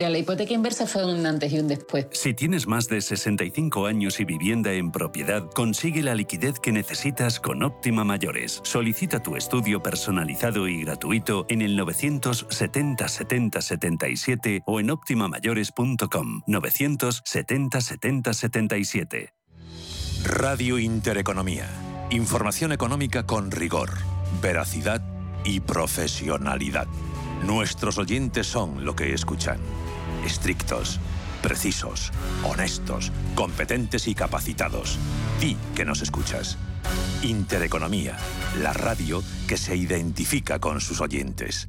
La hipoteca inversa fue un antes y un después. Si tienes más de 65 años y vivienda en propiedad, consigue la liquidez que necesitas con Óptima Mayores. Solicita tu estudio personalizado y gratuito en el 970 70 77 o en optimamayores.com 970 70 77. Radio Intereconomía. Información económica con rigor, veracidad y profesionalidad. Nuestros oyentes son lo que escuchan estrictos, precisos, honestos, competentes y capacitados. Ti que nos escuchas. Intereconomía, la radio que se identifica con sus oyentes.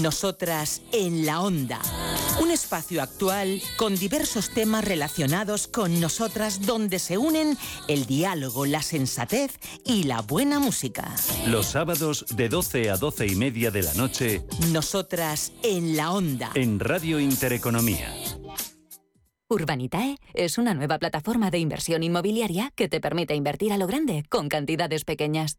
Nosotras en la onda. Un espacio actual con diversos temas relacionados con nosotras donde se unen el diálogo, la sensatez y la buena música. Los sábados de 12 a 12 y media de la noche. Nosotras en la onda. En Radio Intereconomía. Urbanitae es una nueva plataforma de inversión inmobiliaria que te permite invertir a lo grande con cantidades pequeñas.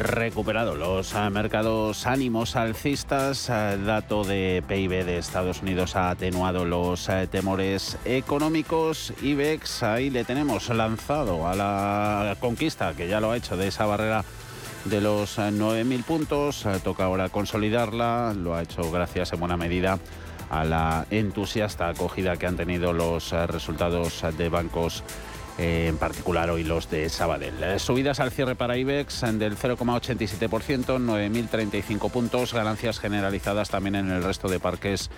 Recuperado los eh, mercados ánimos alcistas. Eh, dato de PIB de Estados Unidos ha atenuado los eh, temores económicos. IBEX, ahí le tenemos lanzado a la conquista, que ya lo ha hecho, de esa barrera de los 9.000 puntos. Toca ahora consolidarla. Lo ha hecho gracias en buena medida a la entusiasta acogida que han tenido los resultados de bancos en particular hoy los de Sabadell. Eh, subidas al cierre para IBEX del 0,87%, 9.035 puntos, ganancias generalizadas también en el resto de parques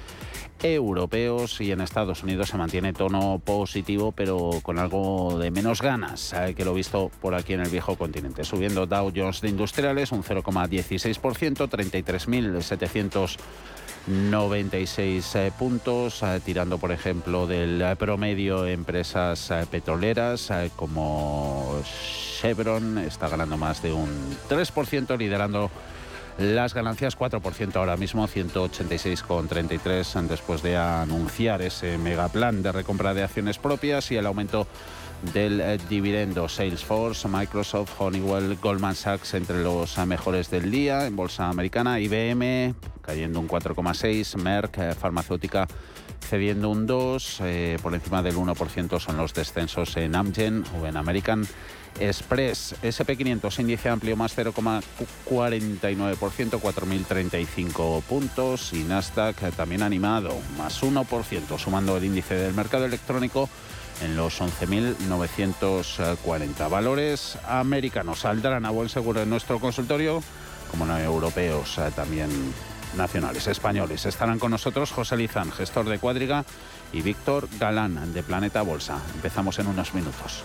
europeos y en Estados Unidos se mantiene tono positivo pero con algo de menos ganas eh, que lo visto por aquí en el viejo continente. Subiendo Dow Jones de Industriales un 0,16%, 33.700 96 eh, puntos, eh, tirando por ejemplo del eh, promedio empresas petroleras como Chevron, está ganando más de un 3%, liderando las ganancias 4% ahora mismo, 186,33 después de anunciar ese megaplan de recompra de acciones propias y el aumento del dividendo. Salesforce, Microsoft, Honeywell, Goldman Sachs entre los mejores del día en bolsa americana, IBM cayendo un 4,6, Merck, eh, farmacéutica cediendo un 2, eh, por encima del 1% son los descensos en Amgen o en American Express. SP500, índice amplio más 0,49%, 4.035 puntos y Nasdaq eh, también animado, más 1%, sumando el índice del mercado electrónico en los 11.940 valores americanos. Saldrán a buen seguro en nuestro consultorio, como no europeos también nacionales españoles. Estarán con nosotros José Lizán, gestor de Cuadriga, y Víctor Galán, de Planeta Bolsa. Empezamos en unos minutos.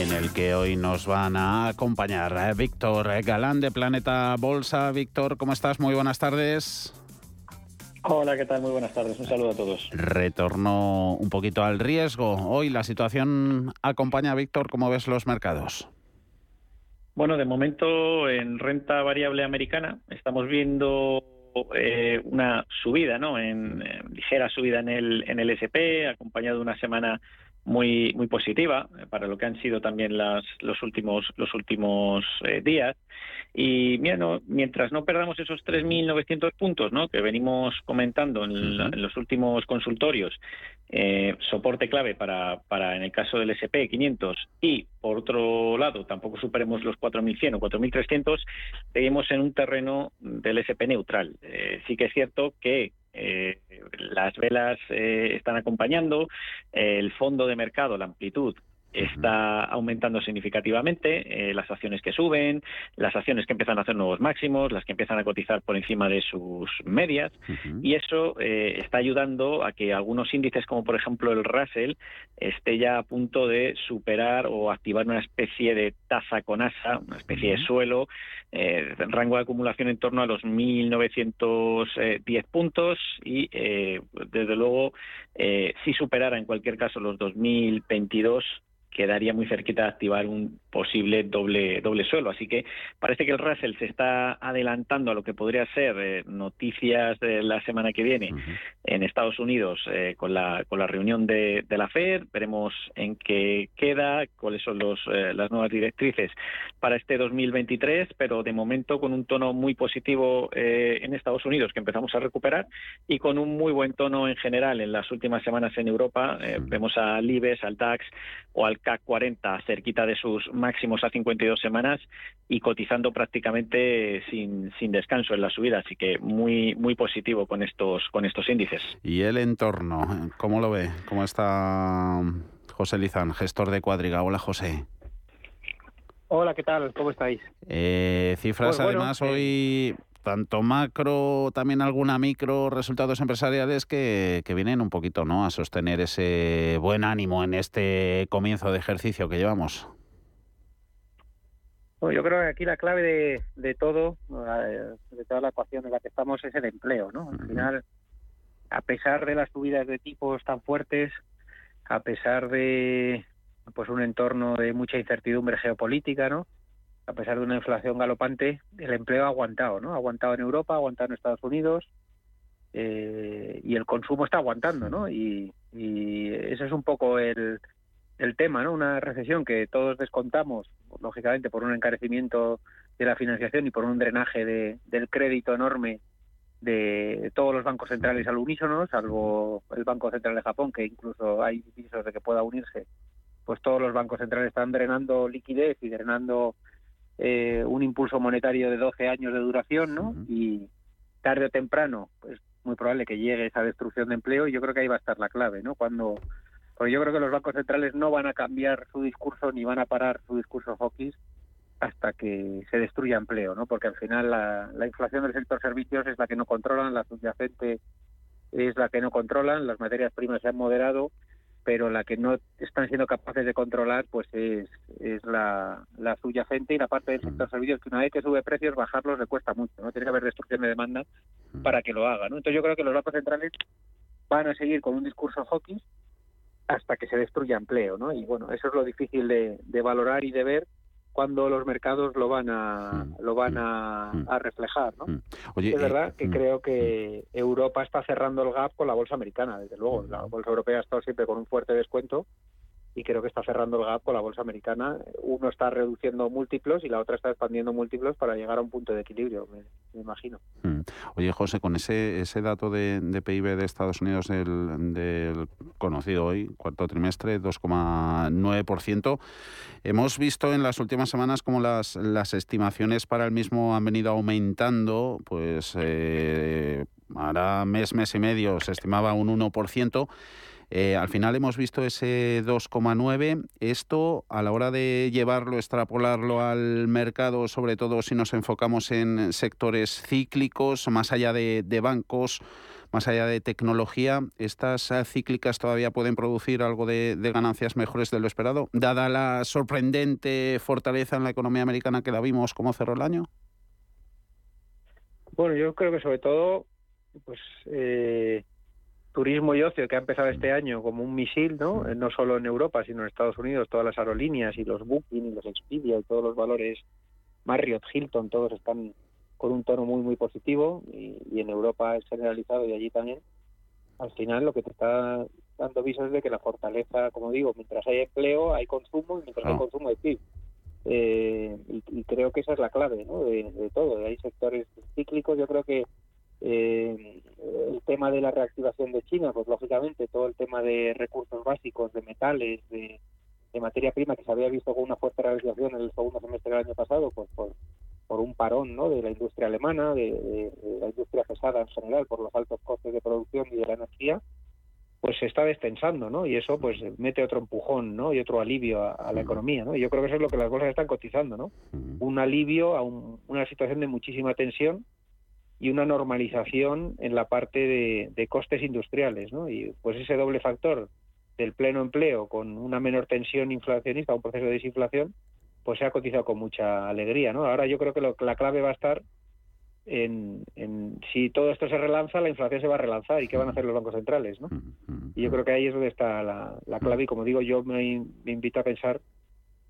en el que hoy nos van a acompañar eh, Víctor Galán de Planeta Bolsa. Víctor, ¿cómo estás? Muy buenas tardes. Hola, ¿qué tal? Muy buenas tardes. Un saludo a todos. Retorno un poquito al riesgo. Hoy la situación acompaña, Víctor, ¿cómo ves los mercados? Bueno, de momento en renta variable americana estamos viendo eh, una subida, ¿no? En, ligera subida en el en el SP, acompañado de una semana muy muy positiva eh, para lo que han sido también las, los últimos los últimos eh, días y mientras no perdamos esos 3.900 puntos ¿no? que venimos comentando en, los últimos consultorios, eh, soporte clave para, para, en el caso del SP 500 y, por otro lado, tampoco superemos los 4.100 o 4.300, seguimos en un terreno del SP neutral. sí que es cierto que eh, las velas eh, están acompañando, el fondo de mercado, la amplitud está aumentando significativamente, eh, las acciones que suben, las acciones que empiezan a hacer nuevos máximos, las que empiezan a cotizar por encima de sus medias, y eso eh, está ayudando a que algunos índices, como por ejemplo el Russell, esté ya a punto de superar o activar una especie de taza con asa, una especie de suelo, eh, rango de acumulación en torno a los 1.910 puntos y, desde luego, si superara en cualquier caso los 2.022, quedaría muy cerquita de activar un posible doble doble suelo. Así que parece que el Russell se está adelantando a lo que podría ser eh, noticias de la semana que viene en Estados Unidos eh, con la con la reunión de, la Fed. Veremos en qué queda, cuáles son los, eh, las nuevas directrices para este 2023, pero de momento con un tono muy positivo en Estados Unidos que empezamos a recuperar y con un muy buen tono en general en las últimas semanas en Europa. Vemos al IBEX, al DAX o al CAC 40 cerquita de sus máximos a 52 semanas y cotizando prácticamente sin, sin descanso en la subida, así que muy muy positivo con estos con estos índices. Y el entorno, ¿cómo lo ve? ¿Cómo está José Lizán, gestor de Cuadriga? Hola, José. Hola, ¿qué tal? ¿Cómo estáis? Eh, cifras pues además eh, hoy tanto macro, también alguna micro, resultados empresariales que, que, vienen un poquito ¿no? a sostener ese buen ánimo en este comienzo de ejercicio que llevamos. Bueno, yo creo que aquí la clave de, de todo, de toda la ecuación en la que estamos, es el empleo. ¿no? Al final, a pesar de las subidas de tipos tan fuertes, a pesar de pues un entorno de mucha incertidumbre geopolítica, ¿no? a pesar de una inflación galopante, el empleo ha aguantado, ¿no? Ha aguantado en Europa, ha aguantado en Estados Unidos eh, y el consumo está aguantando, ¿no? Y, y ese es un poco el, el tema, ¿no? Una recesión que todos descontamos, lógicamente, por un encarecimiento de la financiación y por un drenaje de, del crédito enorme de todos los bancos centrales al unísono, salvo el Banco Central de Japón, que incluso hay visos de que pueda unirse pues todos los bancos centrales están drenando liquidez y drenando eh, un impulso monetario de 12 años de duración, ¿no? Y tarde o temprano, pues muy probable que llegue esa destrucción de empleo y yo creo que ahí va a estar la clave, ¿no? Cuando porque yo creo que los bancos centrales no van a cambiar su discurso ni van a parar su discurso hawkish hasta que se destruya empleo, ¿no? Porque al final la, la inflación del sector servicios es la que no controlan, la subyacente es la que no controlan, las materias primas se han moderado, pero la que no están siendo capaces de controlar pues es, es la, la subyacente y la parte del sector servicios que una vez que sube precios bajarlos le cuesta mucho, ¿no? Tiene que haber destrucción de demanda para que lo haga, ¿no? Entonces yo creo que los bancos centrales van a seguir con un discurso hawkish hasta que se destruya empleo, ¿no? Y bueno, eso es lo difícil de, de valorar y de ver cuando los mercados lo van a lo van a, a reflejar, ¿no? Oye, es eh, verdad que mm, creo que Europa está cerrando el gap con la bolsa americana, desde luego. La bolsa europea ha estado siempre con un fuerte descuento y creo que está cerrando el gap con la bolsa americana. Uno está reduciendo múltiplos y la otra está expandiendo múltiplos para llegar a un punto de equilibrio, me, me imagino. Mm. Oye, José, con ese, ese dato de, de PIB de Estados Unidos del, del conocido hoy, cuarto trimestre, 2,9%, hemos visto en las últimas semanas como las, las estimaciones para el mismo han venido aumentando, pues eh, ahora mes, mes y medio se estimaba un 1%. Eh, al final hemos visto ese 2,9. Esto, a la hora de llevarlo, extrapolarlo al mercado, sobre todo si nos enfocamos en sectores cíclicos, más allá de, bancos, más allá de tecnología, ¿estas eh, cíclicas todavía pueden producir algo de, de, ganancias mejores de lo esperado? Dada la sorprendente fortaleza en la economía americana que la vimos, ¿cómo cerró el año? Bueno, yo creo que sobre todo, pues eh, turismo y ocio que ha empezado este año como un misil, ¿no? No solo en Europa, sino en Estados Unidos, todas las aerolíneas y los Booking y los Expedia y todos los valores Marriott, Hilton, todos están con un tono muy muy positivo y, y en Europa es generalizado y allí también. Al final lo que te está dando visos es de que la fortaleza, como digo, mientras hay empleo hay consumo y mientras Ah. hay consumo hay PIB. Eh, y, y creo que esa es la clave ¿no? de, de todo. Hay sectores cíclicos, yo creo que eh, el tema de la reactivación de China, pues lógicamente todo el tema de recursos básicos, de metales, de, de materia prima que se había visto con una fuerte realización en el segundo semestre del año pasado, pues por, por un parón ¿no? de la industria alemana, de, de, de la industria pesada en general, por los altos costes de producción y de la energía, pues se está destensando, ¿no? Y eso pues mete otro empujón, ¿no? Y otro alivio a, a la economía, ¿no? Y yo creo que eso es lo que las bolsas están cotizando, ¿no? Un alivio a un- una situación de muchísima tensión y una normalización en la parte de, de costes industriales, ¿no? Y pues ese doble factor del pleno empleo con una menor tensión inflacionista, un proceso de desinflación, pues se ha cotizado con mucha alegría, ¿no? Ahora yo creo que lo, la clave va a estar en, en si todo esto se relanza, la inflación se va a relanzar y qué van a hacer los bancos centrales, ¿no? Y yo creo que ahí es donde está la, la clave y como digo, yo me, me invito a pensar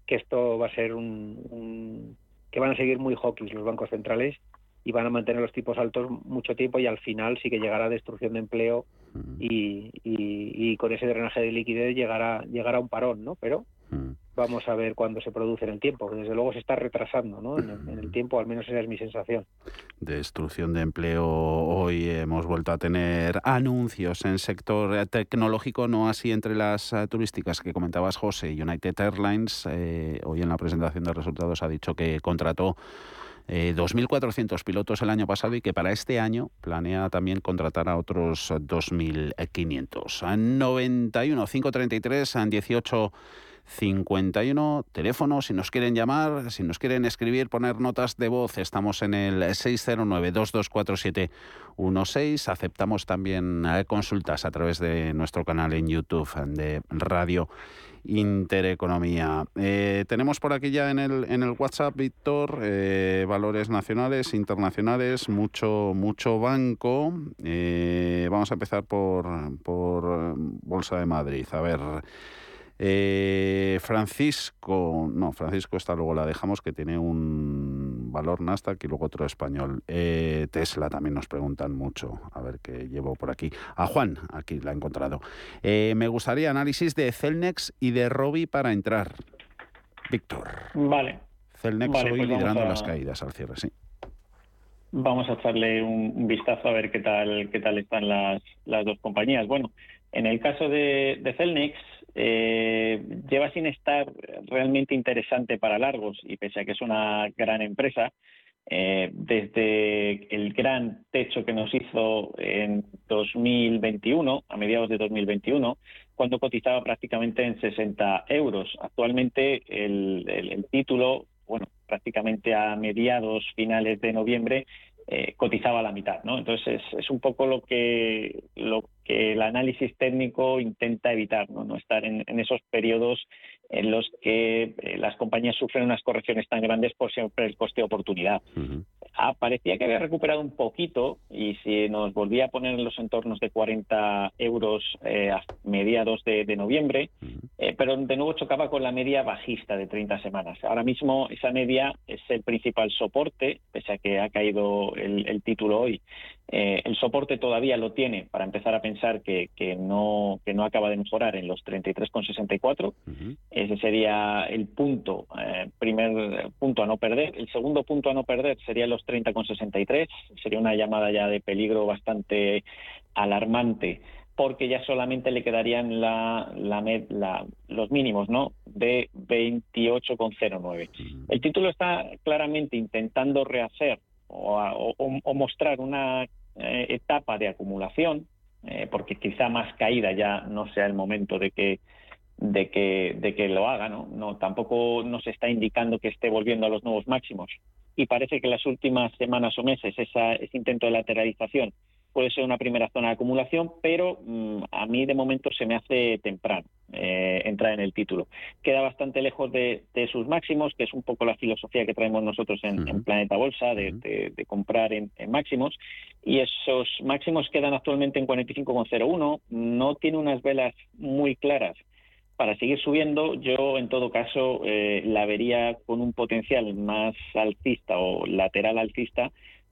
que esto va a ser un, un- que van a seguir muy hawkish los bancos centrales y van a mantener los tipos altos mucho tiempo y al final sí que llegará destrucción de empleo y, y, y con ese drenaje de liquidez llegará llegará un parón, ¿no? Pero vamos a ver cuándo se produce en el tiempo, desde luego se está retrasando, ¿no? En el, en el tiempo, al menos esa es mi sensación. Destrucción de empleo. Hoy hemos vuelto a tener anuncios en sector tecnológico, no así entre las eh, turísticas que comentabas, José. United Airlines, eh, hoy en la presentación de resultados, ha dicho que contrató eh, 2.400 pilotos el año pasado y que para este año planea también contratar a otros 2.500. 91 533 18 51 teléfono si nos quieren llamar, si nos quieren escribir, poner notas de voz, estamos en el 609-224716. Aceptamos también eh, consultas a través de nuestro canal en YouTube de Radio Intereconomía. Eh, tenemos por aquí ya en el, en el WhatsApp, Víctor, eh, valores nacionales, internacionales, mucho, mucho banco. Eh, vamos a empezar por, por Bolsa de Madrid. A ver. Eh, Francisco, no, Francisco, esta luego la dejamos, que tiene un valor Nasdaq y luego otro español. Eh, Tesla también nos preguntan mucho, a ver qué llevo por aquí. A Juan, aquí la he encontrado. Eh, me gustaría análisis de Celnex y de Robi para entrar. Víctor. Vale. Celnex Vale, hoy pues liderando a- las caídas al cierre, sí. Vamos a echarle un, un vistazo a ver qué tal qué tal están las, las dos compañías. Bueno, en el caso de, de Celnex, eh, lleva sin estar realmente interesante para largos y pese a que es una gran empresa, eh, desde el gran techo que nos hizo en 2021, a mediados de 2021, cuando cotizaba prácticamente en 60 euros. Actualmente el, título, bueno, prácticamente a mediados, finales de noviembre, eh, cotizaba la mitad, ¿no? Entonces es, un poco lo que lo que el análisis técnico intenta evitar, no, no estar en, esos periodos en los que eh, las compañías sufren unas correcciones tan grandes por siempre el coste de oportunidad. Ah, parecía que había recuperado un poquito y si nos volvía a poner en los entornos de 40 euros eh, a mediados de, noviembre, eh, pero de nuevo chocaba con la media bajista de 30 semanas. Ahora mismo esa media es el principal soporte, pese a que ha caído el título hoy. Eh, el soporte todavía lo tiene para empezar a pensar que, no, que no acaba de mejorar en los 33,64. Ese sería el punto, eh, primer punto a no perder. El segundo punto a no perder sería los 30,63. Sería una llamada ya de peligro bastante alarmante porque ya solamente le quedarían la, los mínimos ¿no? de 28,09. El título está claramente intentando rehacer o mostrar una eh, etapa de acumulación, eh, porque quizá más caída ya no sea el momento de que de que de que lo haga, ¿no? No tampoco nos está indicando que esté volviendo a los nuevos máximos y parece que las últimas semanas o meses esa, ese intento de lateralización puede ser una primera zona de acumulación, pero mm, a mí de momento se me hace temprano eh, entrar en el título. Queda bastante lejos de, sus máximos, que es un poco la filosofía que traemos nosotros en, Planeta Bolsa, de, comprar en, máximos, y esos máximos quedan actualmente en 45,01, no tiene unas velas muy claras para seguir subiendo, yo en todo caso eh, la vería con un potencial más alcista o lateral alcista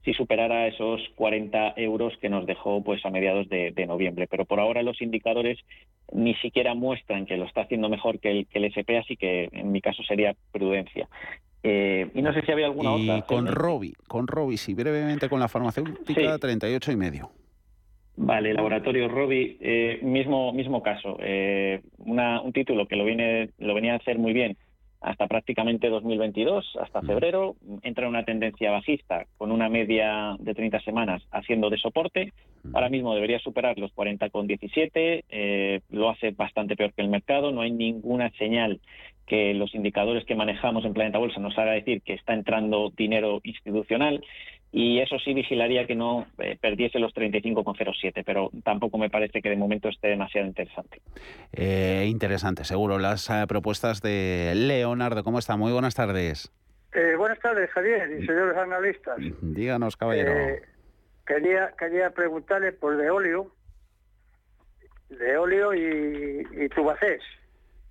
si superara esos 40 euros que nos dejó pues a mediados de, noviembre. Pero por ahora los indicadores ni siquiera muestran que lo está haciendo mejor que el, que el SP, así que en mi caso sería prudencia. Eh, y no sé si había alguna y Con Robi, con Robi, sí, brevemente con la farmacéutica, 38 y medio. Vale, laboratorio Robi, eh, mismo mismo caso, eh, un título que lo viene lo venía a hacer muy bien hasta prácticamente 2022, hasta febrero, entra en una tendencia bajista con una media de 30 semanas haciendo de soporte. Ahora mismo debería superar los 40,17, eh, lo hace bastante peor que el mercado, no hay ninguna señal que los indicadores que manejamos en Planeta Bolsa nos haga decir que está entrando dinero institucional y eso sí vigilaría que no eh, perdiese los 35,07, pero tampoco me parece que de momento esté demasiado interesante. Eh, interesante, seguro. Las eh, propuestas de Leonardo, ¿cómo está? Muy buenas tardes. buenas tardes, Javier y señores analistas. Díganos, caballero. quería, quería preguntarle por de óleo, de óleo y, y tubacés.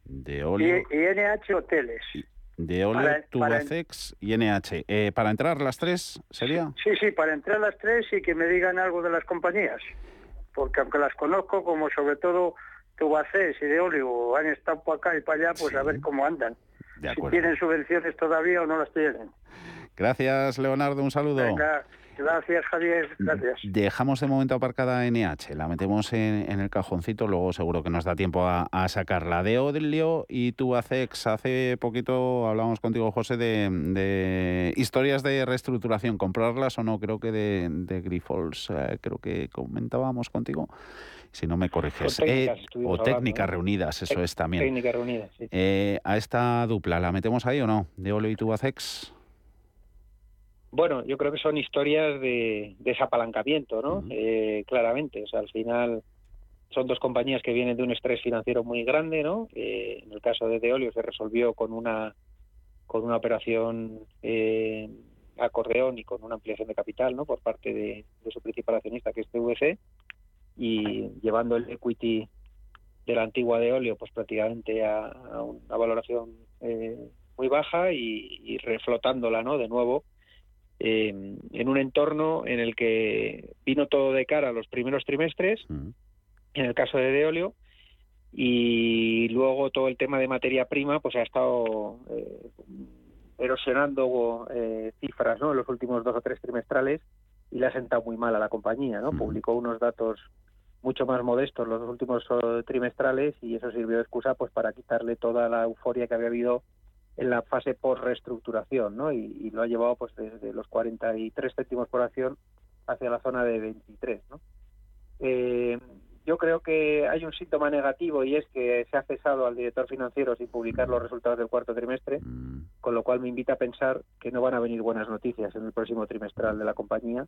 De óleo. Y, y NH Hoteles. De Ole, Tubacex y NH. Eh, ¿Para entrar las tres sería? Sí, sí, para entrar las tres y que me digan algo de las compañías. Porque aunque las conozco, como sobre todo Tubacex y de Olio han estado para acá y para allá, pues a ver cómo andan. si tienen subvenciones todavía o no las tienen. Gracias, Leonardo. Un saludo. Gracias, Javier. Gracias. Dejamos de momento aparcada NH, la metemos en, el cajoncito, luego seguro que nos da tiempo a, sacarla. De Odilio y tú, Acex, hace poquito hablábamos contigo, José, de, historias de reestructuración, comprarlas o no, creo que de, de Grifols, eh, creo que comentábamos contigo si no me corriges. O técnicas, reunidas, eso es también. Técnicas reunidas, sí. Eh, a esta dupla, ¿la metemos ahí o no? ¿De Olio y Tubacex? Bueno, yo creo que son historias de, desapalancamiento, ¿no? Eh, claramente, o sea, al final son dos compañías que vienen de un estrés financiero muy grande, ¿no? Eh, en el caso de Deolio se resolvió con una con una operación eh, acordeón y con una ampliación de capital, ¿no? Por parte de, su principal accionista, que es TVC, y llevando el equity de la antigua Deolio, pues prácticamente a, una valoración muy baja y, y reflotándola, ¿no? De nuevo eh, en un entorno en el que vino todo de cara a los primeros trimestres, en el caso de Deolio, y luego todo el tema de materia prima pues ha estado eh, erosionando eh, cifras ¿no? en los últimos dos o tres trimestrales y le ha sentado muy mal a la compañía. ¿no? Publicó unos datos mucho más modestos los últimos eh, trimestrales y eso sirvió de excusa pues para quitarle toda la euforia que había habido en la fase por reestructuración, ¿no? Y, lo ha llevado pues desde los 43 céntimos por acción hacia la zona de 23, ¿no? Eh, yo creo que hay un síntoma negativo y es que se ha cesado al director financiero sin publicar los resultados del cuarto trimestre, mm. con lo cual me invita a pensar que no van a venir buenas noticias en el próximo trimestral de la compañía.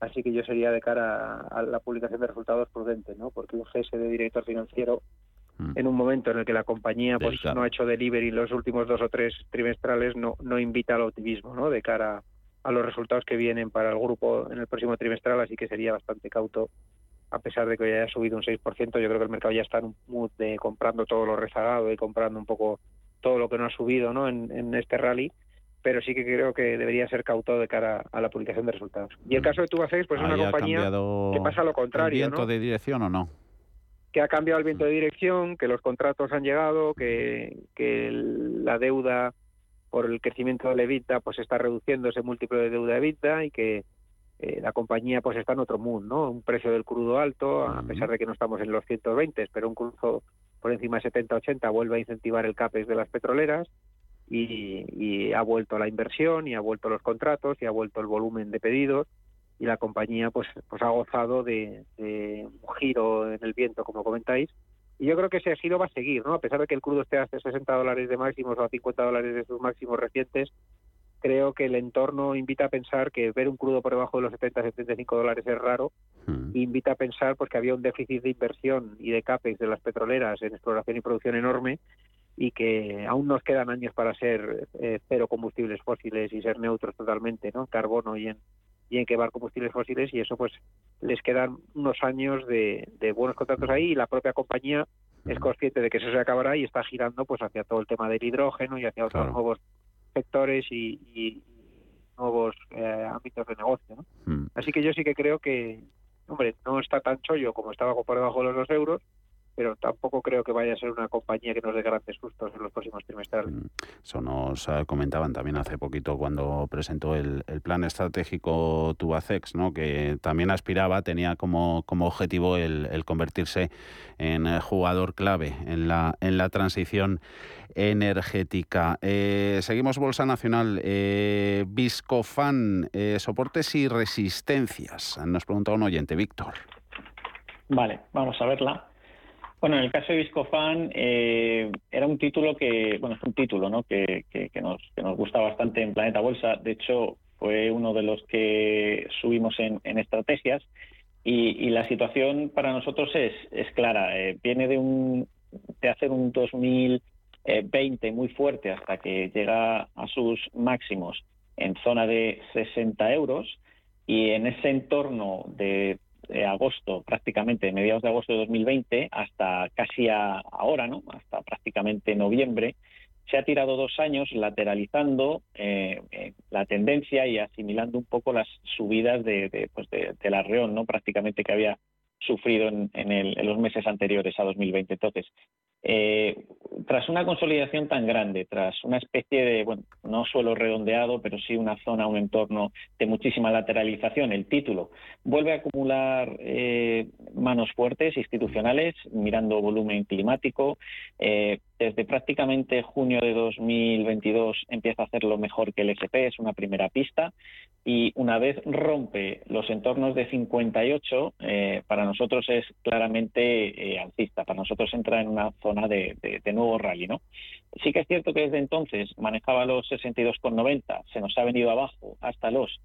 Así que yo sería de cara a la publicación de resultados prudente, ¿no? Porque un cese de director financiero mm. en un momento en el que la compañía pues no ha hecho delivery los últimos dos o tres trimestrales no, no invita al optimismo, ¿no? De cara a los resultados que vienen para el grupo en el próximo trimestral, así que sería bastante cauto a pesar de que hoy haya subido un 6%, yo creo que el mercado ya está en un mood de comprando todo lo rezagado y comprando un poco todo lo que no ha subido ¿no? En, este rally, pero sí que creo que debería ser cauto de cara a la publicación de resultados. Y el mm. caso de Tubacex, pues es una compañía que pasa lo contrario. ¿El viento de dirección o no? Que ha cambiado el viento de dirección, que los contratos han llegado, que, que la deuda por el crecimiento de la EBITDA pues está reduciendo ese múltiplo de deuda EBITDA y que eh, la compañía pues está en otro mundo, ¿no? Un precio del crudo alto, a pesar de que no estamos en los 120, pero un crudo por encima de 70-80 vuelve a incentivar el CAPEX de las petroleras y, ha vuelto la inversión y ha vuelto los contratos y ha vuelto el volumen de pedidos y la compañía pues pues ha gozado de, un giro en el viento como comentáis y yo creo que ese giro va a seguir, ¿no? A pesar de que el crudo esté a 60 dólares de máximos o a 50 dólares de sus máximos recientes, creo que el entorno invita a pensar que ver un crudo por debajo de los 70-75 dólares es raro. Hmm. Invita a pensar porque había un déficit de inversión y de CAPEX de las petroleras en exploración y producción enorme y que aún nos quedan años para ser eh, cero combustibles fósiles y ser neutros totalmente, ¿no? Carbono y en, y en quemar combustibles fósiles y eso pues les quedan unos años de, de buenos contratos ahí y la propia compañía es consciente de que eso se acabará y está girando pues hacia todo el tema del hidrógeno y hacia otros nuevos sectores y, nuevos eh, ámbitos de negocio. ¿no? Así que yo sí que creo que, hombre, no está tan chollo como estaba por debajo de los dos euros, pero tampoco creo que vaya a ser una compañía que nos dé grandes sustos en los próximos trimestrales. Mm, eso nos eh, comentaban también hace poquito cuando presentó el, plan estratégico Tubacex, ¿no? que también aspiraba, tenía como, como objetivo el, convertirse en eh, jugador clave en la, en la transición energética. Eh, seguimos Bolsa Nacional. Eh, Viscofan, soportes y resistencias. Nos pregunta un oyente, Víctor. Vale, vamos a verla. Bueno, en el caso de Viscofan eh, era un título que, bueno, es un título ¿no? que, que, nos, que nos gusta bastante en Planeta Bolsa. De hecho, fue uno de los que subimos en, estrategias y, la situación para nosotros es, es clara. Eh, viene de, un, de hacer un 2020 muy fuerte hasta que llega a sus máximos en zona de 60 euros y en ese entorno de de agosto, prácticamente mediados de agosto de 2020, hasta casi ahora, ¿no? Hasta prácticamente noviembre, se ha tirado dos años lateralizando eh, eh, la tendencia y asimilando un poco las subidas de, de, pues de, la reón, ¿no? Prácticamente que había sufrido en, en, los meses anteriores a 2020. Entonces, eh, tras una consolidación tan grande, tras una especie de, bueno, no suelo redondeado, pero sí una zona, un entorno de muchísima lateralización, el título vuelve a acumular eh, manos fuertes institucionales, mirando volumen climático. Eh, desde prácticamente junio de 2022 empieza a hacerlo mejor que el SP, es una primera pista. Y una vez rompe los entornos de 58, para nosotros es claramente alcista. Para nosotros entra en una zona de, nuevo rally. ¿no? Sí que es cierto que desde entonces manejaba los 62,90, se nos ha venido abajo hasta los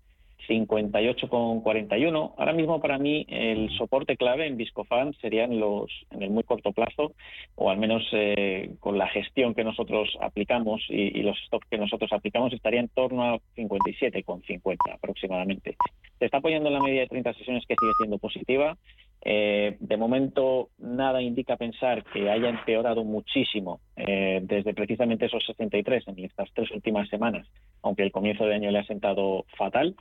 58,41. Ahora mismo para mí el soporte clave en Viscofan serían los en el muy corto plazo o al menos eh, con la gestión que nosotros aplicamos y, los stocks que nosotros aplicamos estaría en torno a 57,50 aproximadamente. Se está apoyando en la media de 30 sesiones que sigue siendo positiva. Eh, de momento, nada indica pensar que haya empeorado muchísimo eh, desde precisamente esos 63 en estas tres últimas semanas, aunque el comienzo de año le ha sentado fatal.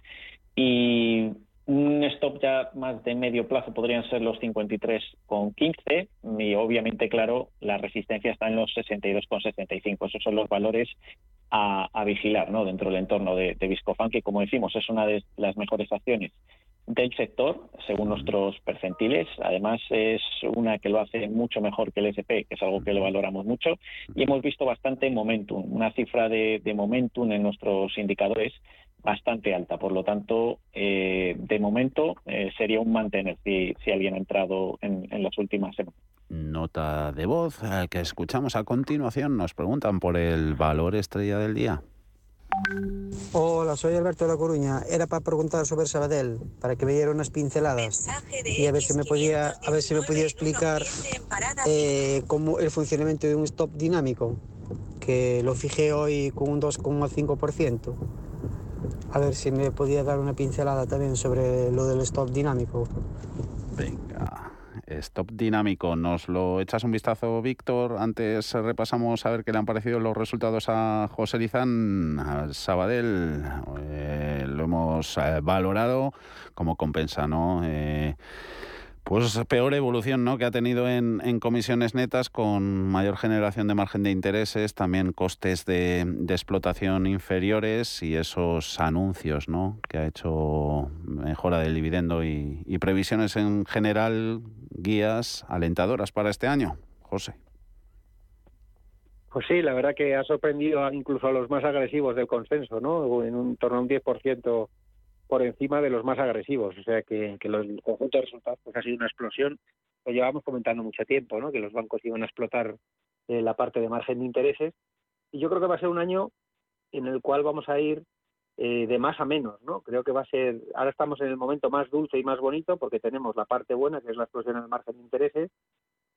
Y un stop ya más de medio plazo podrían ser los 53,15 y obviamente, claro, la resistencia está en los 62,65. Esos son los valores a, vigilar ¿no? dentro del entorno de, de Viscofan, que como decimos es una de las mejores acciones del sector, según nuestros percentiles. Además, es una que lo hace mucho mejor que el SP, que es algo que lo valoramos mucho. Y hemos visto bastante momentum, una cifra de, momentum en nuestros indicadores bastante alta. Por lo tanto, eh, de momento eh, sería un mantener si, si alguien ha entrado en, en las últimas semanas. Nota de voz eh, que escuchamos a continuación. Nos preguntan por el valor estrella del día. Hola, soy Alberto de La Coruña. Era para preguntar sobre Sabadell, para que me diera unas pinceladas y a ver si me podía, a ver si me podía explicar eh, cómo el funcionamiento de un stop dinámico, que lo fijé hoy con un 2,5%. A ver si me podía dar una pincelada también sobre lo del stop dinámico. Venga. Stop dinámico. ¿Nos lo echas un vistazo, Víctor? Antes repasamos a ver qué le han parecido los resultados a José Lizán, a Sabadell. Eh, lo hemos eh, valorado como compensa, ¿no? Eh, pues peor evolución ¿no? que ha tenido en, comisiones netas con mayor generación de margen de intereses, también costes de, explotación inferiores y esos anuncios ¿no? que ha hecho mejora del dividendo y, y previsiones en general, guías alentadoras para este año. José. Pues sí, la verdad que ha sorprendido incluso a los más agresivos del consenso, ¿no? En un torno a un 10% por encima de los más agresivos. O sea que, los, el conjunto de resultados pues ha sido una explosión. Lo llevamos comentando mucho tiempo, ¿no? que los bancos iban a explotar eh, la parte de margen de intereses. Y yo creo que va a ser un año en el cual vamos a ir eh, de más a menos. ¿no? Creo que va a ser, ahora estamos en el momento más dulce y más bonito porque tenemos la parte buena, que es la explosión del margen de intereses.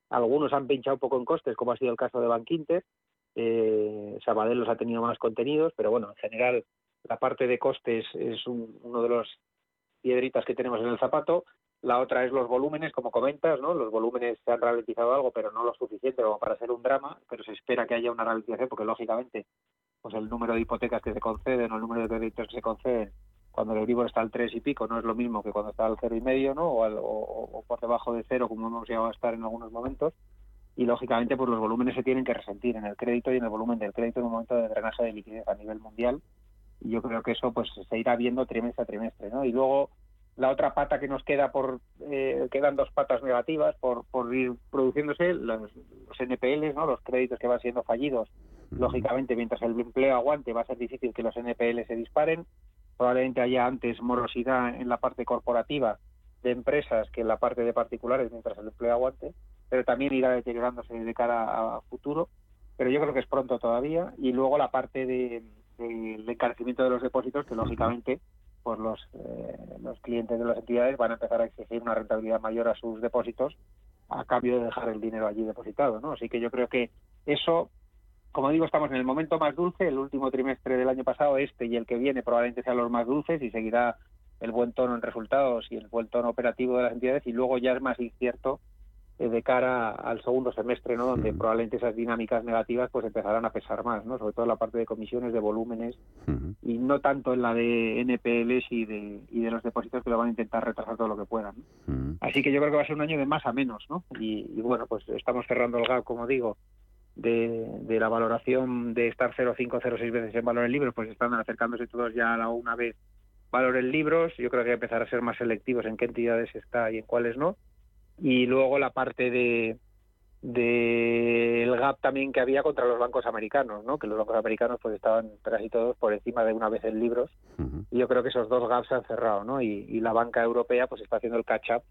Algunos han pinchado un poco en costes, como ha sido el caso de Bankinter. Eh, Sabadell los ha tenido más contenidos, pero bueno, en general la parte de costes es uno de los piedritas que tenemos en el zapato. La otra es los volúmenes, como comentas, ¿no? Los volúmenes se han ralentizado algo, pero no lo suficiente como para ser un drama, pero se espera que haya una ralentización porque lógicamente pues el número de hipotecas que se conceden o el número de créditos que se conceden cuando el Euribor está al 3 y pico no es lo mismo que cuando está al cero y medio, ¿no? O, o, por debajo de cero como hemos llegado a estar en algunos momentos y lógicamente pues los volúmenes se tienen que resentir en el crédito y en el volumen del crédito en un momento de drenaje de liquidez a nivel mundial y yo creo que eso pues se irá viendo trimestre a trimestre, ¿no? Y luego la otra pata que nos queda por eh, quedan dos patas negativas por, por ir produciéndose los, los NPLs, ¿no? Los créditos que van siendo fallidos. Lógicamente, mientras el empleo aguante, va a ser difícil que los NPL se disparen. Probablemente haya antes morosidad en la parte corporativa de empresas que en la parte de particulares mientras el empleo aguante, pero también irá deteriorándose de cara a futuro. Pero yo creo que es pronto todavía. Y luego la parte de, el encarecimiento de los depósitos, que lógicamente pues los, eh, los clientes de las entidades van a empezar a exigir una rentabilidad mayor a sus depósitos a cambio de dejar el dinero allí depositado, ¿no? Así que yo creo que eso, como digo, estamos en el momento más dulce, el último trimestre del año pasado, este y el que viene probablemente sean los más dulces y seguirá el buen tono en resultados y el buen tono operativo de las entidades y luego ya es más incierto de cara al segundo semestre, ¿no? Donde probablemente esas dinámicas negativas pues empezarán a pesar más, ¿no? Sobre todo en la parte de comisiones, de volúmenes y no tanto en la de NPLs y de, y de los depósitos que lo van a intentar retrasar todo lo que puedan. Así que yo creo que va a ser un año de más a menos, ¿no? Y, y bueno, pues estamos cerrando el gap, como digo, de, de la valoración de estar 0,5, 0,6 veces en valor en libros, pues están acercándose todos ya a la una vez valor en libros. Yo creo que empezar a ser más selectivos en qué entidades está y en cuáles no y luego la parte de del gap también que había contra los bancos americanos, ¿no? que los bancos americanos pues estaban casi todos por encima de una vez en libros y yo creo que esos dos gaps se han cerrado ¿no? y, la banca europea pues está haciendo el catch up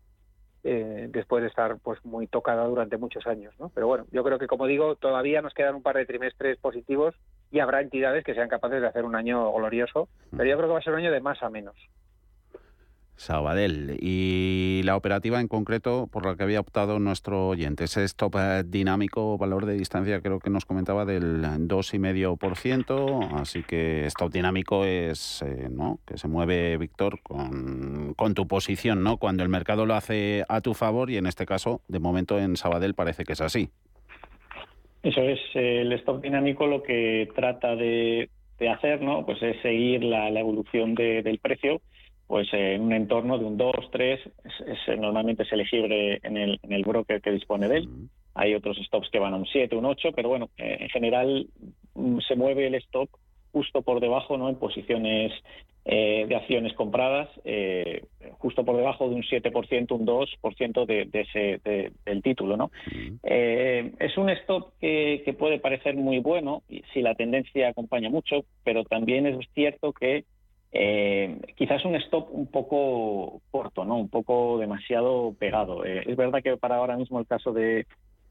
eh, después de estar pues muy tocada durante muchos años ¿no? pero bueno yo creo que como digo todavía nos quedan un par de trimestres positivos y habrá entidades que sean capaces de hacer un año glorioso pero yo creo que va a ser un año de más a menos Sabadell. Y la operativa en concreto por la que había optado nuestro oyente, ese stop eh, dinámico, valor de distancia, creo que nos comentaba del 2,5%. Así que stop dinámico es eh, ¿no? que se mueve, Víctor, con, con, tu posición, ¿no? cuando el mercado lo hace a tu favor y en este caso, de momento en Sabadell parece que es así. Eso es, el stop dinámico lo que trata de, hacer, ¿no? Pues es seguir la, evolución del precio pues en un entorno de un 2, 3, es, normalmente es elegible en el, en el broker que dispone de él. Hay otros stops que van a un 7, un 8, pero bueno, eh, en general mm, se mueve el stop justo por debajo, ¿no? En posiciones eh, de acciones compradas, eh, justo por debajo de un 7%, un 2% de, de ese, del título, ¿no? Eh, es un stop que, que, puede parecer muy bueno si la tendencia acompaña mucho, pero también es cierto que quizás un stop un poco corto, ¿no? Un poco demasiado pegado. es verdad que para ahora mismo el caso de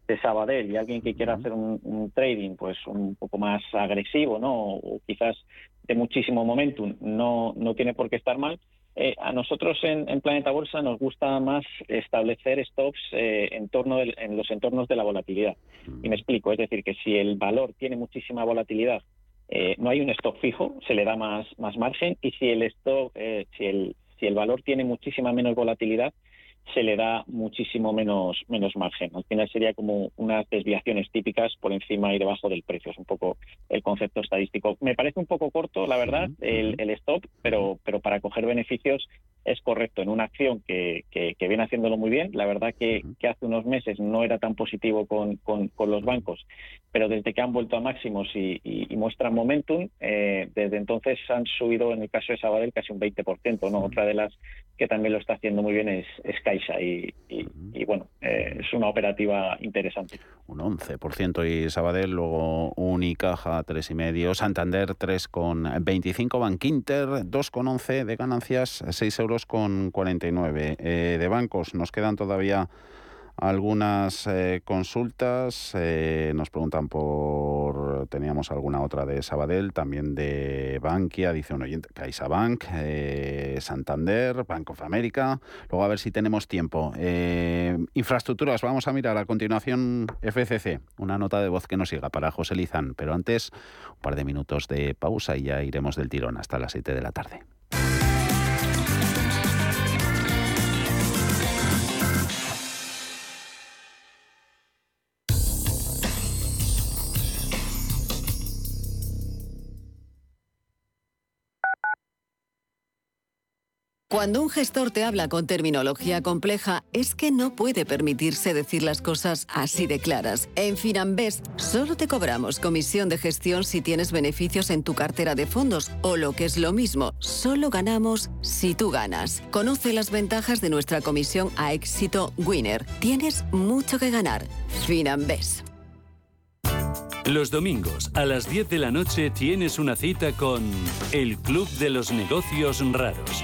de Sabadell y alguien que quiera hacer un, trading pues un poco más agresivo, ¿no? O quizás de muchísimo momentum, no, no tiene por qué estar mal. Eh, a nosotros en, Planeta Bolsa nos gusta más establecer stops eh, en, torno en los entornos de la volatilidad. Y me explico, es decir, que si el valor tiene muchísima volatilidad, eh, no hay un stop fijo, se le da más, más margen, y si el stop, si el, si el valor tiene muchísima menos volatilidad, se le da muchísimo menos, menos margen. Al final sería como unas desviaciones típicas por encima y debajo del precio. Es un poco el concepto estadístico. Me parece un poco corto, la verdad, el, el stop, pero, pero para coger beneficios es correcto en una acción que, que, viene haciéndolo muy bien. La verdad que, que, hace unos meses no era tan positivo con, con, los bancos, pero desde que han vuelto a máximos y, muestran momentum, eh, desde entonces han subido, en el caso de Sabadell, casi un 20%. ¿no? Otra de las que también lo está haciendo muy bien es, es Caixa y, y bueno, eh, es una operativa interesante. Un 11% y Sabadell, luego Unicaja 3,5, Santander 3,25, Bankinter 2,11 de ganancias, 6 euros con 49. Eh, de bancos nos quedan todavía algunas eh, consultas. Eh, nos preguntan por. Teníamos alguna otra de Sabadell, también de Bankia, dice un oyente, CaixaBank, eh, Santander, Bank of America. Luego a ver si tenemos tiempo. infraestructuras, vamos a mirar a continuación FCC. Una nota de voz que nos siga para José Lizán, pero antes un par de minutos de pausa y ya iremos del tirón hasta las 7 de la tarde. Cuando un gestor te habla con terminología compleja, es que no puede permitirse decir las cosas así de claras. En Finambés solo te cobramos comisión de gestión si tienes beneficios en tu cartera de fondos o lo que es lo mismo, solo ganamos si tú ganas. Conoce las ventajas de nuestra comisión a éxito Winner. Tienes mucho que ganar. Finambés. Los domingos a las 10 de la noche tienes una cita con el Club de los Negocios Raros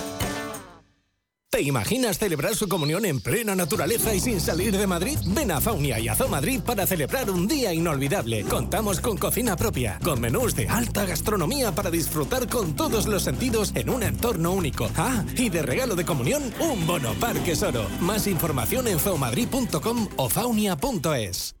¿Te imaginas celebrar su comunión en plena naturaleza y sin salir de Madrid? Ven a Faunia y a Zoo para celebrar un día inolvidable. Contamos con cocina propia, con menús de alta gastronomía para disfrutar con todos los sentidos en un entorno único. Ah, y de regalo de comunión, un bono Parque Soro. Más información en zoomadrid.com o faunia.es.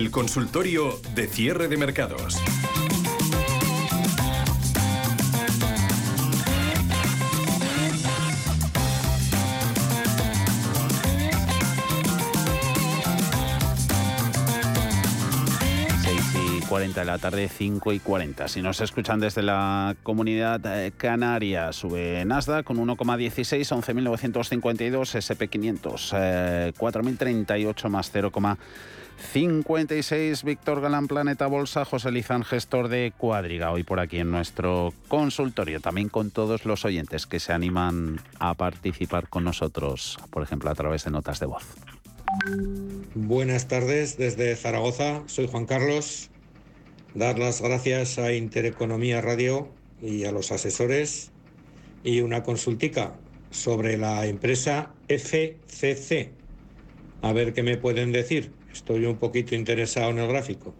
El consultorio de cierre de mercados. 40 de la tarde, 5 y 40. Si nos escuchan desde la comunidad eh, canaria, sube Nasdaq con 1,16, 11.952, SP500, 4.038 más 0,56. Víctor Galán, Planeta Bolsa, José Lizán, gestor de Cuadriga, hoy por aquí en nuestro consultorio, también con todos los oyentes que se animan a participar con nosotros, por ejemplo, a través de notas de voz. Buenas tardes desde Zaragoza, soy Juan Carlos. Dar las gracias a Intereconomía Radio y a los asesores y una consultica sobre la empresa FCC. A ver qué me pueden decir. Estoy un poquito interesado en el gráfico.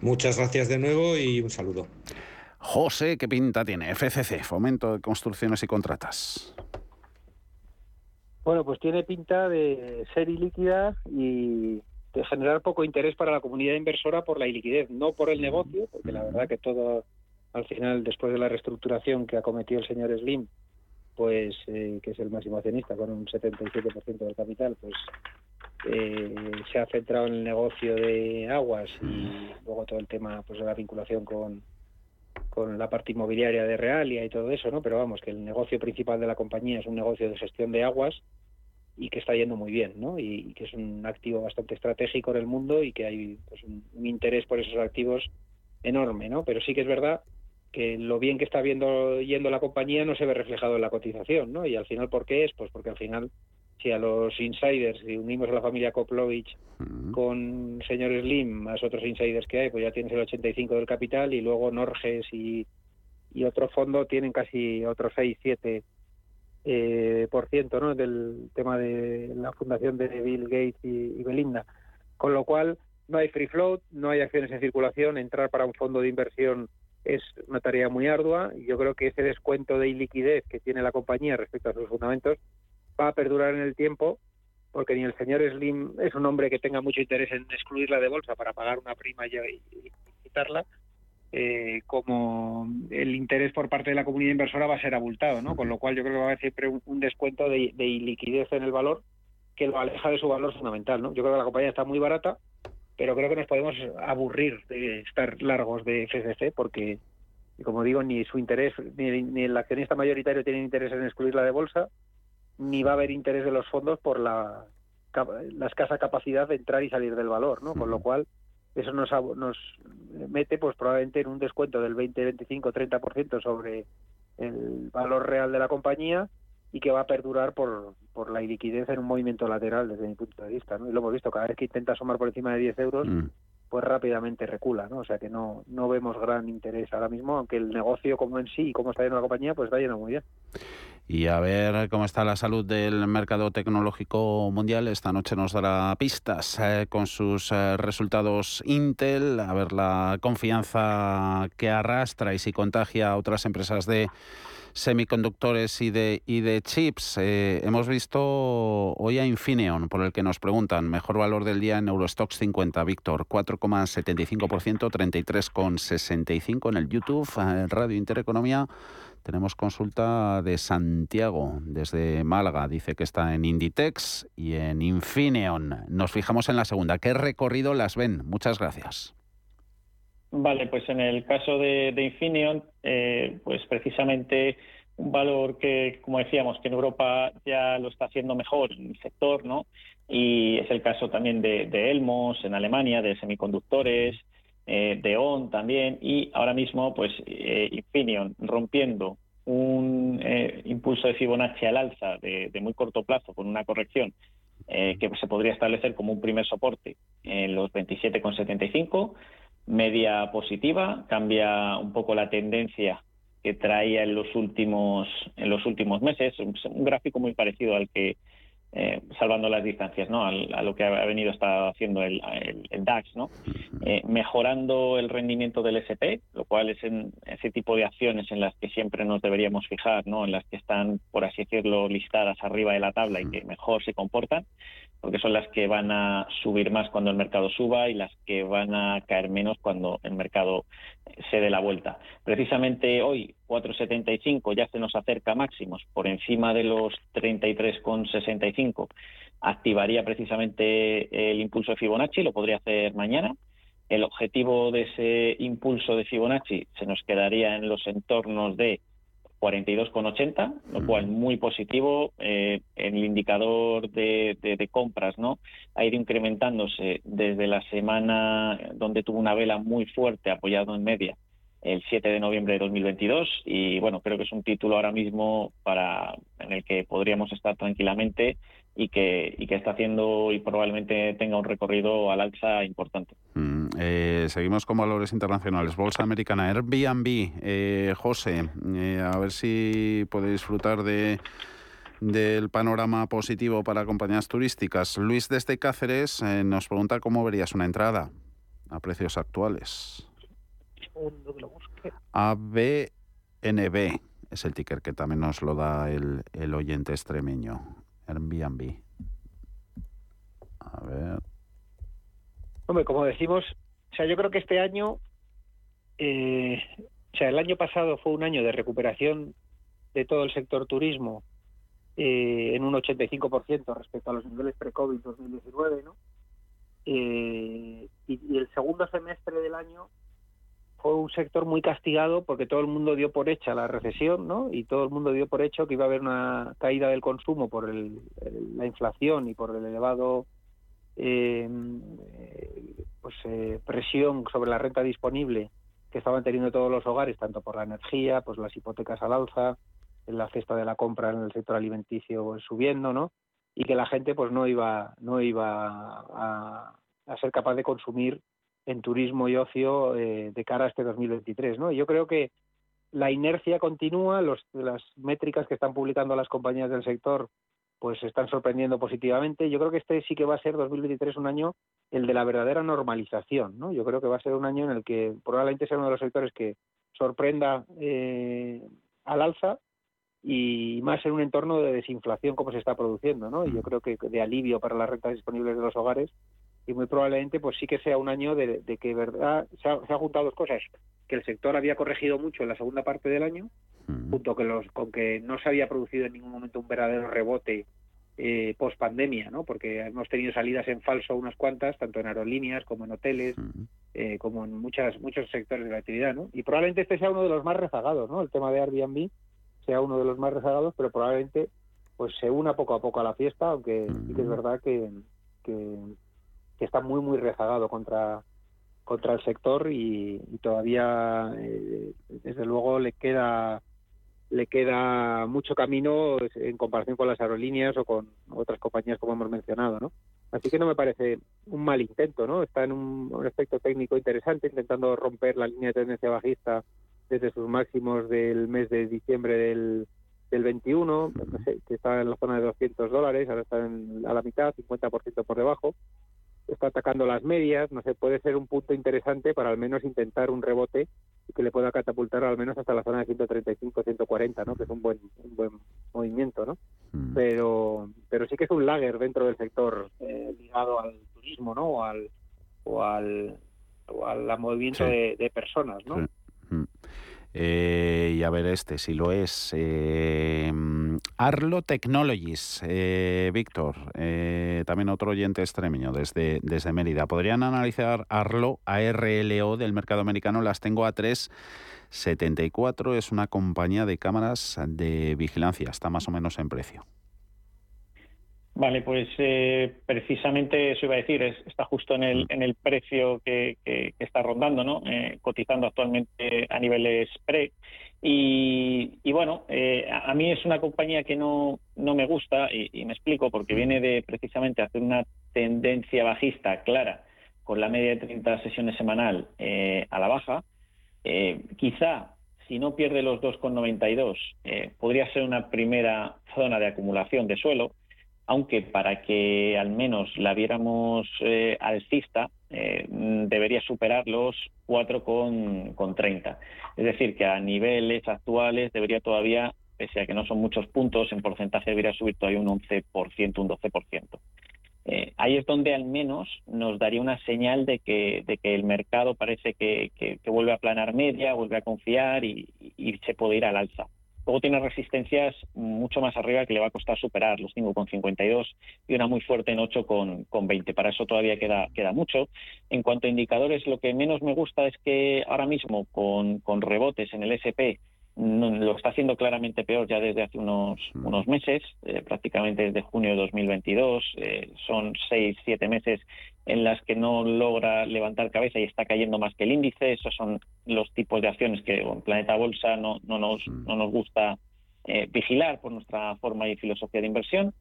Muchas gracias de nuevo y un saludo. José, ¿qué pinta tiene FCC, Fomento de Construcciones y Contratas? Bueno, pues tiene pinta de ser ilíquida y de generar poco interés para la comunidad inversora por la iliquidez, no por el negocio, porque la verdad que todo al final, después de la reestructuración que ha cometido el señor Slim, pues eh, que es el máximo accionista con un 77% del capital, pues eh, se ha centrado en el negocio de aguas y luego todo el tema pues de la vinculación con, con la parte inmobiliaria de Realia y todo eso, ¿no? Pero vamos, que el negocio principal de la compañía es un negocio de gestión de aguas y que está yendo muy bien, ¿no? Y, que es un activo bastante estratégico en el mundo y que hay pues, un, interés por esos activos enorme, ¿no? Pero sí que es verdad que lo bien que está viendo yendo la compañía no se ve reflejado en la cotización, ¿no? Y al final, ¿por qué es? Pues porque al final si a los insiders, si unimos a la familia Koplovich con señor Slim, más otros insiders que hay, pues ya tienes el 85 del capital y luego Norges y, y otro fondo tienen casi otros 6, 7 eh, por ciento ¿no? del tema de la fundación de Bill Gates y, Belinda. Con lo cual no hay free float, no hay acciones en circulación, entrar para un fondo de inversión es una tarea muy ardua y yo creo que ese descuento de iliquidez que tiene la compañía respecto a sus fundamentos va a perdurar en el tiempo porque ni el señor Slim es un hombre que tenga mucho interés en excluirla de bolsa para pagar una prima y, quitarla, eh, como el interés por parte de la comunidad inversora va a ser abultado, ¿no? Con lo cual yo creo que va a haber siempre un, descuento de, de iliquidez en el valor que lo aleja de su valor fundamental, ¿no? Yo creo que la compañía está muy barata, pero creo que nos podemos aburrir de estar largos de FCC porque, como digo, ni su interés, ni, ni el accionista mayoritario tiene interés en excluirla de bolsa, ni va a haber interés de los fondos por la, la escasa capacidad de entrar y salir del valor, ¿no? Con lo cual, eso nos, nos mete pues probablemente en un descuento del 20, 25, 30% sobre el valor real de la compañía y que va a perdurar por, por la iliquidez en un movimiento lateral desde mi punto de vista. ¿no? Y lo hemos visto, cada vez que intenta asomar por encima de 10 euros, mm. pues rápidamente recula. ¿no? O sea que no, no vemos gran interés ahora mismo, aunque el negocio como en sí y cómo está yendo la compañía, pues está yendo muy bien y a ver cómo está la salud del mercado tecnológico mundial. Esta noche nos dará pistas eh, con sus eh, resultados Intel, a ver la confianza que arrastra y si contagia a otras empresas de semiconductores y de, chips. Eh, hemos visto hoy a Infineon, por el que nos preguntan, mejor valor del día en Eurostox 50, Víctor, 4,75%, 33,65% en el YouTube, Radio Intereconomía. Tenemos consulta de Santiago, desde Málaga. Dice que está en Inditex y en Infineon. Nos fijamos en la segunda. ¿Qué recorrido las ven? Muchas gracias. Vale, pues en el caso de, Infineon, eh, pues precisamente un valor que, como decíamos, que en Europa ya lo está haciendo mejor en el sector, ¿no? Y es el caso también de, de Elmos en Alemania, de semiconductores, eh, de ON también, y ahora mismo, pues, eh, Infineon rompiendo un eh, impulso de Fibonacci al alza de, muy corto plazo con una corrección que se podría establecer como un primer soporte en los 27,75, media positiva, cambia un poco la tendencia que traía en los últimos en los últimos meses, un gráfico muy parecido al que eh, salvando las distancias, ¿no? a lo que ha venido está haciendo el, DAX, ¿no? Eh, mejorando el rendimiento del SP, lo cual es en ese tipo de acciones en las que siempre nos deberíamos fijar, ¿no? En las que están, por así decirlo, listadas arriba de la tabla y que mejor se comportan porque son las que van a subir más cuando el mercado suba y las que van a caer menos cuando el mercado se dé la vuelta. Precisamente hoy, 4,75 ya se nos acerca máximos por encima de los 33,65. Activaría precisamente el impulso de Fibonacci, lo podría hacer mañana. el objetivo de ese impulso de Fibonacci se nos quedaría en los entornos de 42,80, lo cual muy positivo. Eh, el indicador de, de, compras no ha ido incrementándose desde la semana donde tuvo una vela muy fuerte apoyado en media el 7 de noviembre de 2022 y bueno creo que es un título ahora mismo para en el que podríamos estar tranquilamente y que, y que está haciendo y probablemente tenga un recorrido al alza importante. Mm, eh, seguimos con valores internacionales. Bolsa Americana, Airbnb. Eh, José, eh, a ver si puede disfrutar de del panorama positivo para compañías turísticas. Luis desde Cáceres nos pregunta cómo verías una entrada a precios actuales. ABNB es el ticker que también nos lo da el, el oyente extremeño. Airbnb. A ver. Hombre, como decimos, o sea, yo creo que este año, eh, o sea, el año pasado fue un año de recuperación de todo el sector turismo eh, en un 85% respecto a los niveles pre-COVID 2019, ¿no? Eh, y, el segundo semestre del año fue un sector muy castigado porque todo el mundo dio por hecha la recesión, ¿no? Y todo el mundo dio por hecho que iba a haber una caída del consumo por la inflación y por el elevado eh, pues eh, presión sobre la renta disponible que estaban teniendo todos los hogares, tanto por la energía, pues las hipotecas al alza, la cesta de la compra en el sector alimenticio pues, subiendo, ¿no? Y que la gente pues no iba no iba a, ser capaz de consumir en turismo y ocio eh, de cara a este 2023. ¿no? yo creo que la inercia continúa, las métricas que están publicando las compañías del sector pues están sorprendiendo positivamente. Yo creo que este sí que va a ser 2023 un año el de la verdadera normalización. ¿no? Yo creo que va a ser un año en el que probablemente sea uno de los sectores que sorprenda eh, al alza y más en un entorno de desinflación como se está produciendo, ¿no? Y yo creo que de alivio para las rentas disponibles de los hogares y muy probablemente pues sí que sea un año de, que verdad se ha, juntado dos cosas que el sector había corregido mucho en la segunda parte del año junto con los con que no se había producido en ningún momento un verdadero rebote eh, post pandemia no porque hemos tenido salidas en falso unas cuantas tanto en aerolíneas como en hoteles eh, como en muchas muchos sectores de la actividad no y probablemente este sea uno de los más rezagados no el tema de Airbnb sea uno de los más rezagados pero probablemente pues se una poco a poco a la fiesta aunque sí que es verdad que, que que está muy muy rezagado contra contra el sector y, todavía eh, desde luego le queda le queda mucho camino en comparación con las aerolíneas o con otras compañías como hemos mencionado, ¿no? Así que no me parece un mal intento, ¿no? Está en un, aspecto técnico interesante, intentando romper la línea de tendencia bajista desde sus máximos del mes de diciembre del, del 21, que está en la zona de 200 dólares, ahora está en, a la mitad, 50% por debajo está atacando las medias, no sé, puede ser un punto interesante para al menos intentar un rebote y que le pueda catapultar al menos hasta la zona de 135, 140, ¿no? Que es un buen un buen movimiento, ¿no? Mm. Pero pero sí que es un lager dentro del sector eh, ligado al turismo, ¿no? O al o al, o al movimiento de, personas, ¿no? Mm. Eh, y a ver este, si lo es. Eh, Arlo Technologies, eh, Víctor, también otro oyente extremeño desde, desde Mérida. ¿Podrían analizar Arlo, ARLO del mercado americano? Las tengo a 3,74. Es una compañía de cámaras de vigilancia. Está más o menos en precio. Vale, pues eh, precisamente eso iba a decir, está justo en el, en el precio que, está rondando, ¿no? Eh, cotizando actualmente a niveles pre. Y, bueno, eh, a, mí es una compañía que no, no me gusta y, me explico porque viene de precisamente hacer una tendencia bajista clara con la media de 30 sesiones semanal a la baja. quizá si no pierde los 2,92 podría ser una primera zona de acumulación de suelo aunque para que al menos la viéramos eh, alcista, eh, debería superar los 4,30. Es decir, que a niveles actuales debería todavía, pese a que no son muchos puntos, en porcentaje debería subir todavía un 11%, un 12%. Eh, ahí es donde al menos nos daría una señal de que, de que el mercado parece que, vuelve a planar media, vuelve a confiar y, y se puede ir al alza. Luego tiene resistencias mucho más arriba que le va a costar superar los 5,52 y una muy fuerte en 8,20. Para eso todavía queda, queda mucho. En cuanto a indicadores, lo que menos me gusta es que ahora mismo con, con rebotes en el SP lo está haciendo claramente peor ya desde hace unos, mm. unos meses, eh, prácticamente desde junio de 2022. Eh, son seis, siete meses en las que no logra levantar cabeza y está cayendo más que el índice. Esos son los tipos de acciones que en Planeta Bolsa no, no, nos, mm. no nos gusta eh, vigilar por nuestra forma y filosofía de inversión.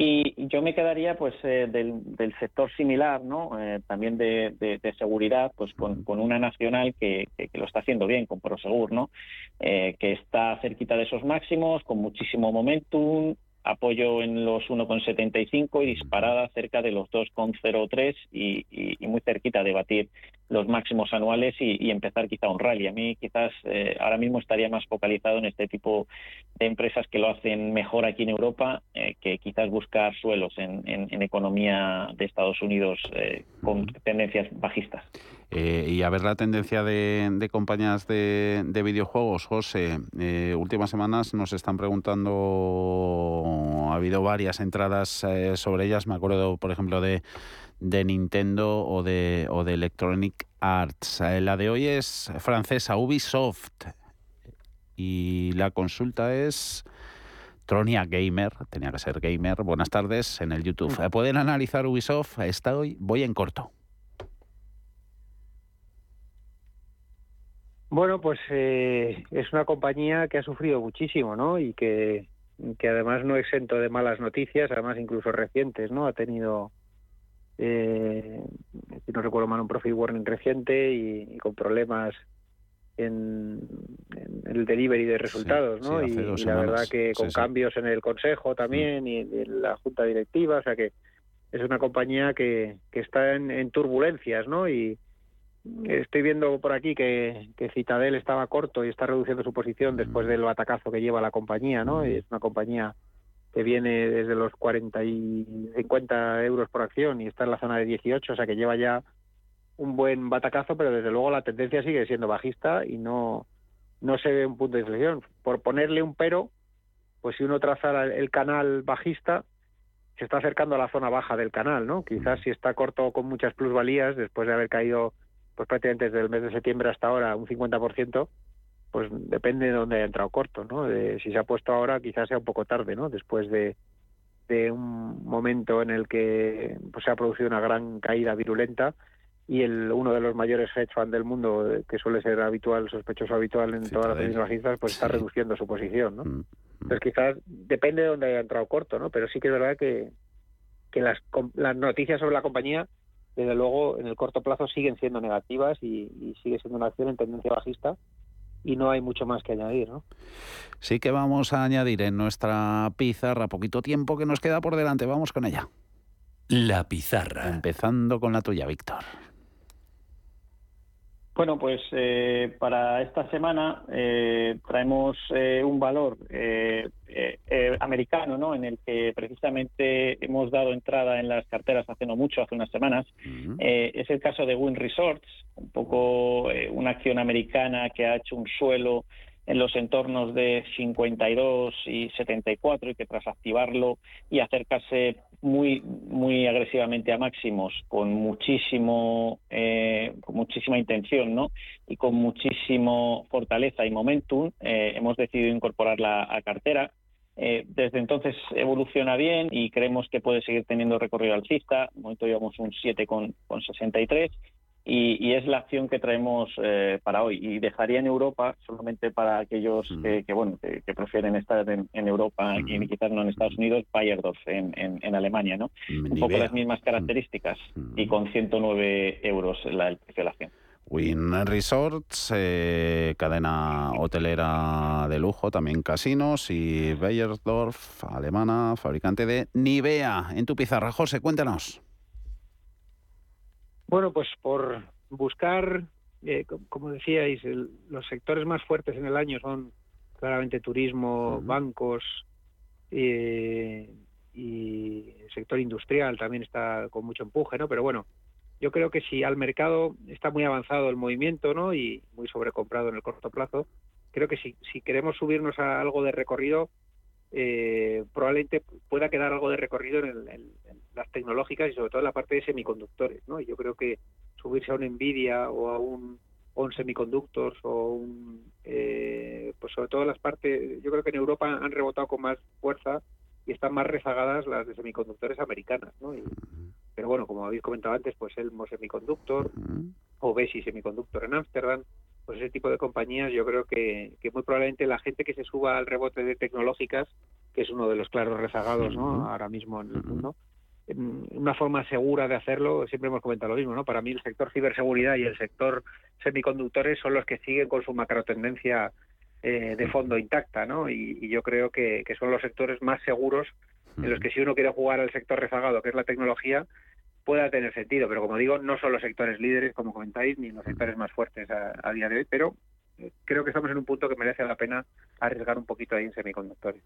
Y yo me quedaría pues eh, del, sector similar, ¿no? Eh, también de, seguridad, pues con, con una nacional que, lo está haciendo bien, con Prosegur, ¿no? Eh, que está cerquita de esos máximos, con muchísimo momentum, apoyo en los 1,75 y disparada cerca de los 2,03 y, y, muy cerquita de batir los máximos anuales y, empezar quizá un rally. A mí quizás eh, ahora mismo estaría más focalizado en este tipo de empresas que lo hacen mejor aquí en Europa eh, que quizás buscar suelos en, economía de Estados Unidos eh, con tendencias bajistas. y a ver la tendencia de, compañías de, de, videojuegos, José. últimas semanas nos están preguntando, ha habido varias entradas sobre ellas. Me acuerdo, por ejemplo, de de Nintendo o de, o de Electronic Arts. Eh, la de hoy es francesa, Ubisoft. Y la consulta es Tronia Gamer, tenía que ser Gamer. Buenas tardes en el YouTube. ¿Pueden analizar Ubisoft? Está hoy, voy en corto. Bueno, pues eh, es una compañía que ha sufrido muchísimo, ¿no? Y que, que además no exento de malas noticias, además incluso recientes, ¿no? Ha tenido eh, si no recuerdo mal, un profit warning reciente y, con problemas en, el delivery de resultados, ¿no? y, la verdad que con cambios en el consejo también y en la junta directiva, o sea que es una compañía que, que está en, turbulencias, ¿no? Y estoy viendo por aquí que, que Citadel estaba corto y está reduciendo su posición después del atacazo que lleva la compañía, ¿no? Y es una compañía que viene desde los 40 y 50 euros por acción y está en la zona de 18, o sea que lleva ya un buen batacazo, pero desde luego la tendencia sigue siendo bajista y no, no se ve un punto de inflexión. Por ponerle un pero, pues si uno traza el canal bajista, se está acercando a la zona baja del canal, ¿no? Quizás si está corto con muchas plusvalías, después de haber caído pues prácticamente desde el mes de septiembre hasta ahora un 50%, pues depende de dónde haya entrado corto, ¿no? De, si se ha puesto ahora, quizás sea un poco tarde, ¿no? Después de, de un momento en el que pues, se ha producido una gran caída virulenta y el uno de los mayores hedge funds del mundo, que suele ser habitual, sospechoso habitual en todas las bajistas, pues está reduciendo su posición, ¿no? Mm, mm. Entonces quizás depende de dónde haya entrado corto, ¿no? Pero sí que es verdad que, que las, las noticias sobre la compañía, desde luego, en el corto plazo siguen siendo negativas y, y sigue siendo una acción en tendencia bajista y no hay mucho más que añadir, ¿no? Sí que vamos a añadir en nuestra pizarra poquito tiempo que nos queda por delante. Vamos con ella. La pizarra. Empezando con la tuya, Víctor. Bueno, pues eh, para esta semana eh, traemos eh, un valor americano, ¿no? En el que precisamente hemos dado entrada en las carteras hace no mucho, hace unas semanas. es el caso de Win Resorts, un poco una acción americana que ha hecho un suelo en los entornos de 52 y 74 y que tras activarlo y acercarse muy muy agresivamente a máximos con muchísimo eh, con muchísima intención no y con muchísimo fortaleza y momentum eh, hemos decidido incorporarla a cartera eh, desde entonces evoluciona bien y creemos que puede seguir teniendo recorrido alcista. De momento llevamos un 7,63 y, es la acción que traemos eh, para hoy. Y dejaría en Europa, solamente para aquellos mm. que, bueno que, prefieren estar en, Europa y mm. quizás no en Estados Unidos, Bayerdorf en, en, Alemania, ¿no? Un poco las mismas mm. características y con 109 euros la, el precio de la acción. Win Resorts, eh, cadena hotelera de lujo, también casinos y Bayerdorf, alemana, fabricante de Nivea. En tu pizarra, José, cuéntanos. Bueno, pues por buscar, eh, como decíais, los sectores más fuertes en el año son claramente turismo, bancos eh, y el sector industrial también está con mucho empuje, ¿no? Pero bueno, yo creo que si al mercado está muy avanzado el movimiento, ¿no? Y muy sobrecomprado en el corto plazo, creo que si, si queremos subirnos a algo de recorrido, eh, probablemente pueda quedar algo de recorrido en, las tecnológicas y sobre todo en la parte de semiconductores, ¿no? Yo creo que subirse a un Nvidia o a un, on semiconductors o un, eh, pues sobre todo las partes, yo creo que en Europa han rebotado con más fuerza y están más rezagadas las de semiconductores americanas, ¿no? pero bueno, como habéis comentado antes, pues Elmo Semiconductor o Besi Semiconductor en Ámsterdam, pues ese tipo de compañías yo creo que, que, muy probablemente la gente que se suba al rebote de tecnológicas, que es uno de los claros rezagados ¿no? ahora mismo en el mundo, una forma segura de hacerlo, siempre hemos comentado lo mismo, ¿no? Para mí el sector ciberseguridad y el sector semiconductores son los que siguen con su macrotendencia eh, de fondo intacta, ¿no? Y, yo creo que, que, son los sectores más seguros en los que si uno quiere jugar al sector rezagado, que es la tecnología, pueda tener sentido. Pero como digo, no son los sectores líderes, como comentáis, ni los sectores más fuertes a día de hoy, pero creo que estamos en un punto que merece la pena arriesgar un poquito ahí en semiconductores.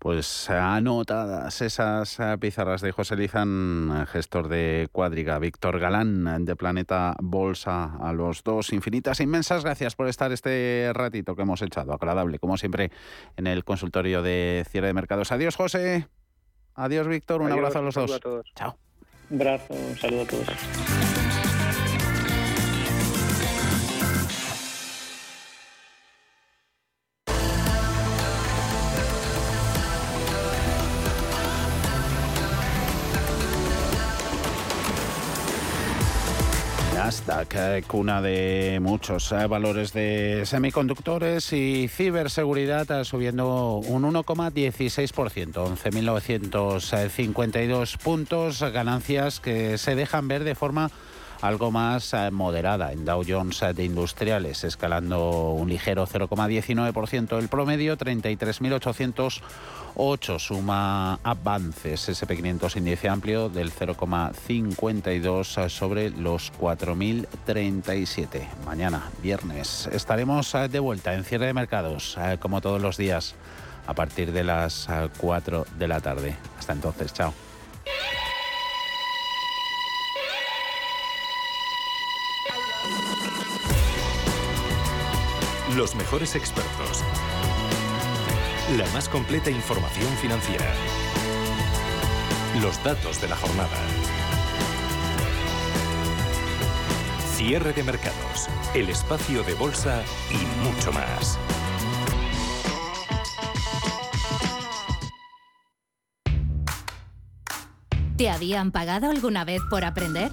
Pues anotadas esas eh, pizarras de José Lizán, gestor de Cuadriga, Víctor Galán de Planeta Bolsa, a los dos infinitas, inmensas gracias por estar este ratito que hemos echado, agradable, como siempre, en el consultorio de cierre de mercados. Adiós, José. Adiós, Víctor. Un abrazo a los dos. Chao. Un abrazo, un saludo a todos. Nasdaq, eh, cuna de muchos eh, valores de semiconductores y ciberseguridad, eh, subiendo un 1,16%, 11.952 puntos, ganancias que se dejan ver de forma algo más moderada en Dow Jones de Industriales, escalando un ligero 0,19% el promedio, 33.800 8 suma avances, SP500 índice amplio del 0,52 sobre los 4.037. Mañana, viernes, estaremos eh, de vuelta en cierre de mercados, eh, como todos los días, a partir de las 4 eh, de la tarde. Hasta entonces, chao. Los mejores expertos la más completa información financiera. Los datos de la jornada. Cierre de mercados, el espacio de bolsa y mucho más. ¿Te habían pagado alguna vez por aprender?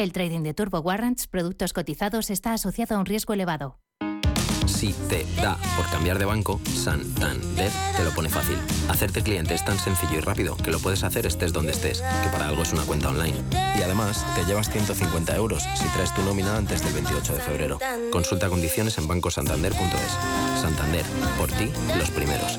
El trading de Turbo Warrants, productos cotizados, está asociado a un riesgo elevado. Si te da por cambiar de banco, Santander te lo pone fácil. Hacerte cliente es tan sencillo y rápido que lo puedes hacer estés donde estés, que para algo es una cuenta online. Y además, te llevas 150 euros si traes tu nómina antes del 28 de febrero. Consulta condiciones en bancosantander.es. Santander, por ti, los primeros.